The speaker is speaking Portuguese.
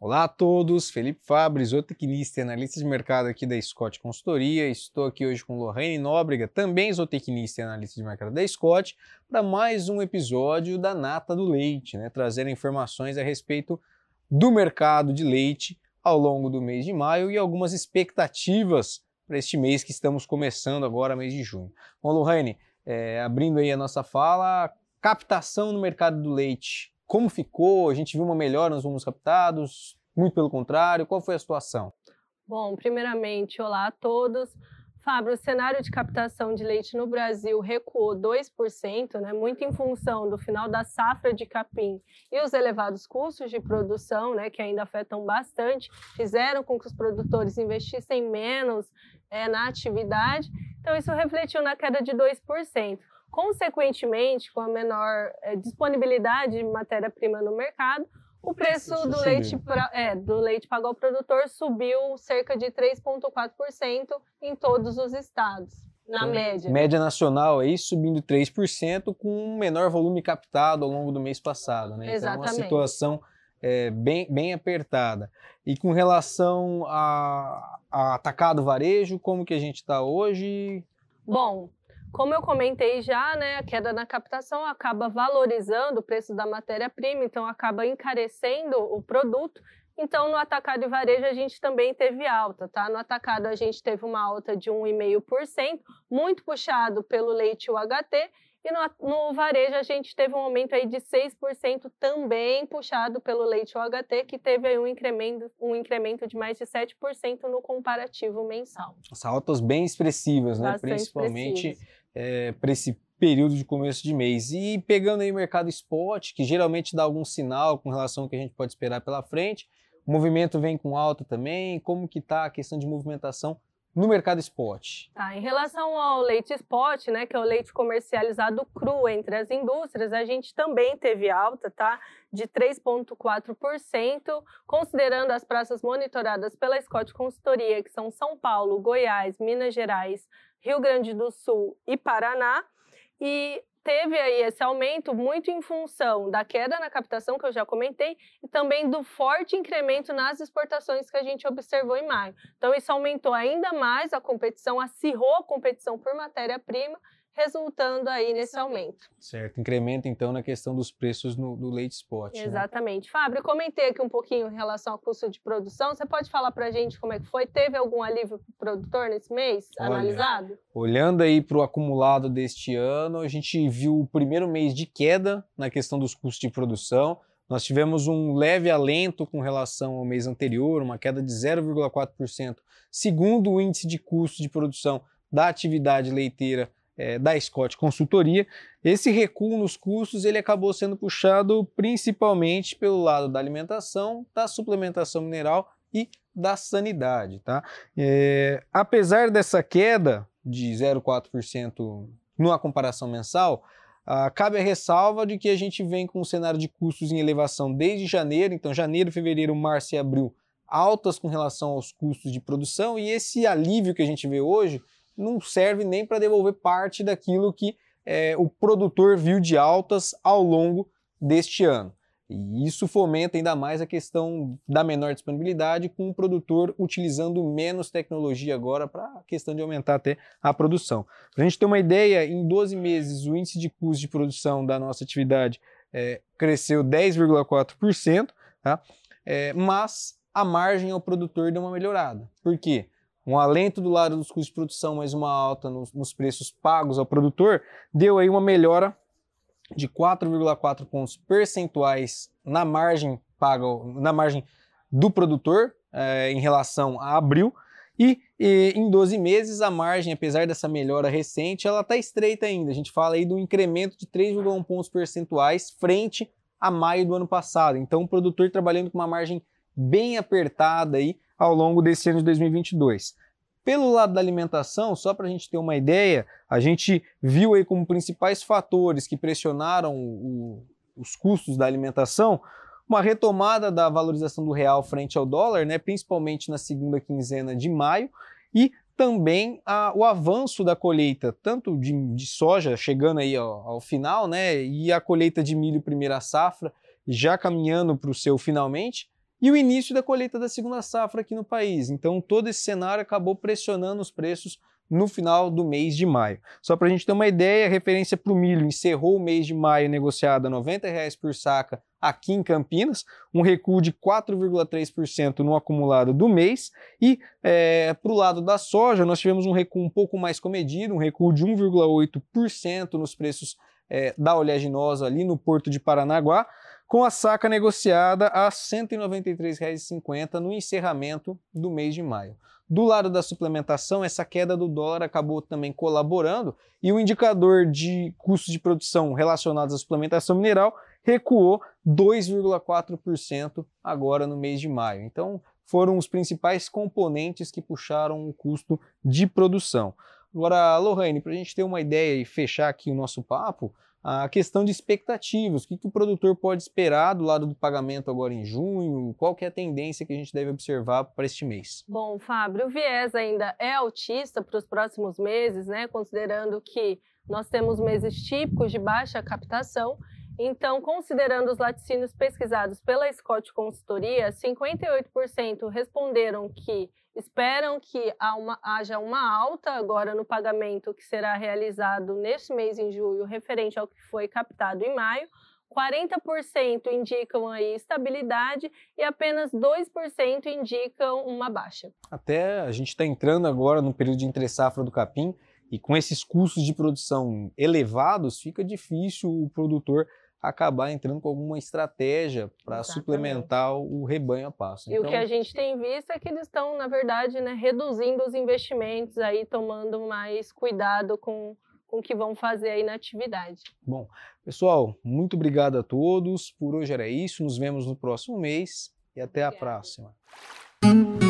Olá a todos, Felipe Fabri, zootecnista e analista de mercado aqui da Scott Consultoria. Estou aqui hoje com Lorraine Nóbrega, também zootecnista e analista de mercado da Scott, para mais um episódio da Nata do Leite, né? informações a respeito do mercado de leite ao longo do mês de maio e algumas expectativas para este mês que estamos começando agora, mês de junho. Bom, Lorraine, é, abrindo aí a nossa fala, captação no mercado do leite como ficou? A gente viu uma melhora nos volumes captados? Muito pelo contrário? Qual foi a situação? Bom, primeiramente, olá a todos. Fábio, o cenário de captação de leite no Brasil recuou 2%, né, muito em função do final da safra de capim e os elevados custos de produção, né, que ainda afetam bastante, fizeram com que os produtores investissem menos é, na atividade. Então, isso refletiu na queda de 2%. Consequentemente, com a menor é, disponibilidade de matéria-prima no mercado, o preço do leite, pra, é, do leite pago ao produtor subiu cerca de 3,4% em todos os estados, na então, média. Média nacional aí subindo 3%, com um menor volume captado ao longo do mês passado. Né? Exatamente. Então, é uma situação é, bem, bem apertada. E com relação a, a atacado varejo, como que a gente está hoje? Bom, como eu comentei já, né, a queda na captação acaba valorizando o preço da matéria-prima, então acaba encarecendo o produto. Então, no atacado e varejo, a gente também teve alta, tá? No atacado, a gente teve uma alta de 1,5%, muito puxado pelo leite UHT, e no, no, varejo a gente teve um aumento aí de 6% também puxado pelo leite OHT, que teve aí um incremento, um incremento de mais de 7% no comparativo mensal. As altas bem expressivas, né? Bastante Principalmente é, para esse período de começo de mês. E pegando aí o mercado spot, que geralmente dá algum sinal com relação ao que a gente pode esperar pela frente, o movimento vem com alta também, como que está a questão de movimentação no mercado spot? Tá, em relação ao leite spot, né, que é o leite comercializado cru entre as indústrias, a gente também teve alta, tá, de 3,4%, considerando as praças monitoradas pela Scott Consultoria, que são São Paulo, Goiás, Minas Gerais, Rio Grande do Sul e Paraná. E teve aí esse aumento muito em função da queda na captação, que eu já comentei, e também do forte incremento nas exportações que a gente observou em maio. Então, isso aumentou ainda mais a competição, acirrou a competição por matéria-prima resultando aí nesse aumento. Certo, incremento então na questão dos preços no, do leite spot. Né? Exatamente. Né? Fábio, comentei aqui um pouquinho em relação ao custo de produção. Você pode falar para a gente como é que foi? Teve algum alívio para o produtor nesse mês Olha, analisado? Olhando aí para o acumulado deste ano, a gente viu o primeiro mês de queda na questão dos custos de produção. Nós tivemos um leve alento com relação ao mês anterior, uma queda de 0,4%, segundo o índice de custo de produção da atividade leiteira é, da Scott Consultoria. Esse recuo nos custos ele acabou sendo puxado principalmente pelo lado da alimentação, da suplementação mineral e da sanidade. Tá? É, apesar dessa queda de 0,4% numa comparação mensal, ah, cabe a ressalva de que a gente vem com um cenário de custos em elevação desde janeiro, então janeiro, fevereiro, março e abril altas com relação aos custos de produção e esse alívio que a gente vê hoje não serve nem para devolver parte daquilo que é, o produtor viu de altas ao longo deste ano. E isso fomenta ainda mais a questão da menor disponibilidade, com o produtor utilizando menos tecnologia agora para a questão de aumentar até a produção. Para a gente ter uma ideia, em 12 meses o índice de custo de produção da nossa atividade é, cresceu 10,4%, tá? É, mas a margem ao produtor deu uma melhorada. Por quê? Um alento do lado dos custos de produção, mas uma alta nos, nos preços pagos ao produtor, deu aí uma melhora de 4,4 pontos percentuais na margem paga, na margem do produtor é, em relação a abril. E, e, em 12 meses a margem, apesar dessa melhora recente, ela está estreita ainda. A gente fala aí do incremento de 3,1 pontos percentuais frente a maio do ano passado. Então o produtor trabalhando com uma margem bem apertada aí ao longo desse ano de 2022. Pelo lado da alimentação, só para a gente ter uma ideia, a gente viu aí como principais fatores que pressionaram o, os custos da alimentação uma retomada da valorização do real frente ao dólar, né, principalmente na segunda quinzena de maio, e também a, o avanço da colheita, tanto de, de soja chegando aí ao, ao, final, né, e a colheita de milho primeira safra já caminhando para o seu finalmente, e o início da colheita da segunda safra aqui no país. Então todo esse cenário acabou pressionando os preços no final do mês de maio. Só para a gente ter uma ideia, a referência para o milho encerrou o mês de maio negociado a R$ 90 por saca aqui em Campinas, um recuo de 4,3% no acumulado do mês. E é, para o lado da soja, nós tivemos um recuo um pouco mais comedido, um recuo de 1,8% nos preços é, da oleaginosa ali no porto de Paranaguá, com a saca negociada a R$ 193,50 no encerramento do mês de maio. Do lado da suplementação, essa queda do dólar acabou também colaborando e o indicador de custos de produção relacionados à suplementação mineral recuou 2,4% agora no mês de maio. Então, foram os principais componentes que puxaram o custo de produção. Agora, Lohane, para a gente ter uma ideia e fechar aqui o nosso papo, a questão de expectativas, o que, que, o produtor pode esperar do lado do pagamento agora em junho, qual que é a tendência que a gente deve observar para este mês? Bom, Fábio, o viés ainda é altista para os próximos meses, né, considerando que nós temos meses típicos de baixa captação, então, considerando os laticínios pesquisados pela Scott Consultoria, 58% responderam que esperam que haja uma alta agora no pagamento que será realizado neste mês em julho, referente ao que foi captado em maio. 40% indicam aí estabilidade e apenas 2% indicam uma baixa. Até a gente está entrando agora no período de entre safra do capim e com esses custos de produção elevados, fica difícil o produtor acabar entrando com alguma estratégia para suplementar o rebanho a passo. E então, o que a gente tem visto é que eles estão, na verdade, né, reduzindo os investimentos, aí tomando mais cuidado com, com o que vão fazer aí na atividade. Bom, pessoal, muito obrigado a todos. Por hoje era isso. Nos vemos no próximo mês e até Obrigada. a próxima.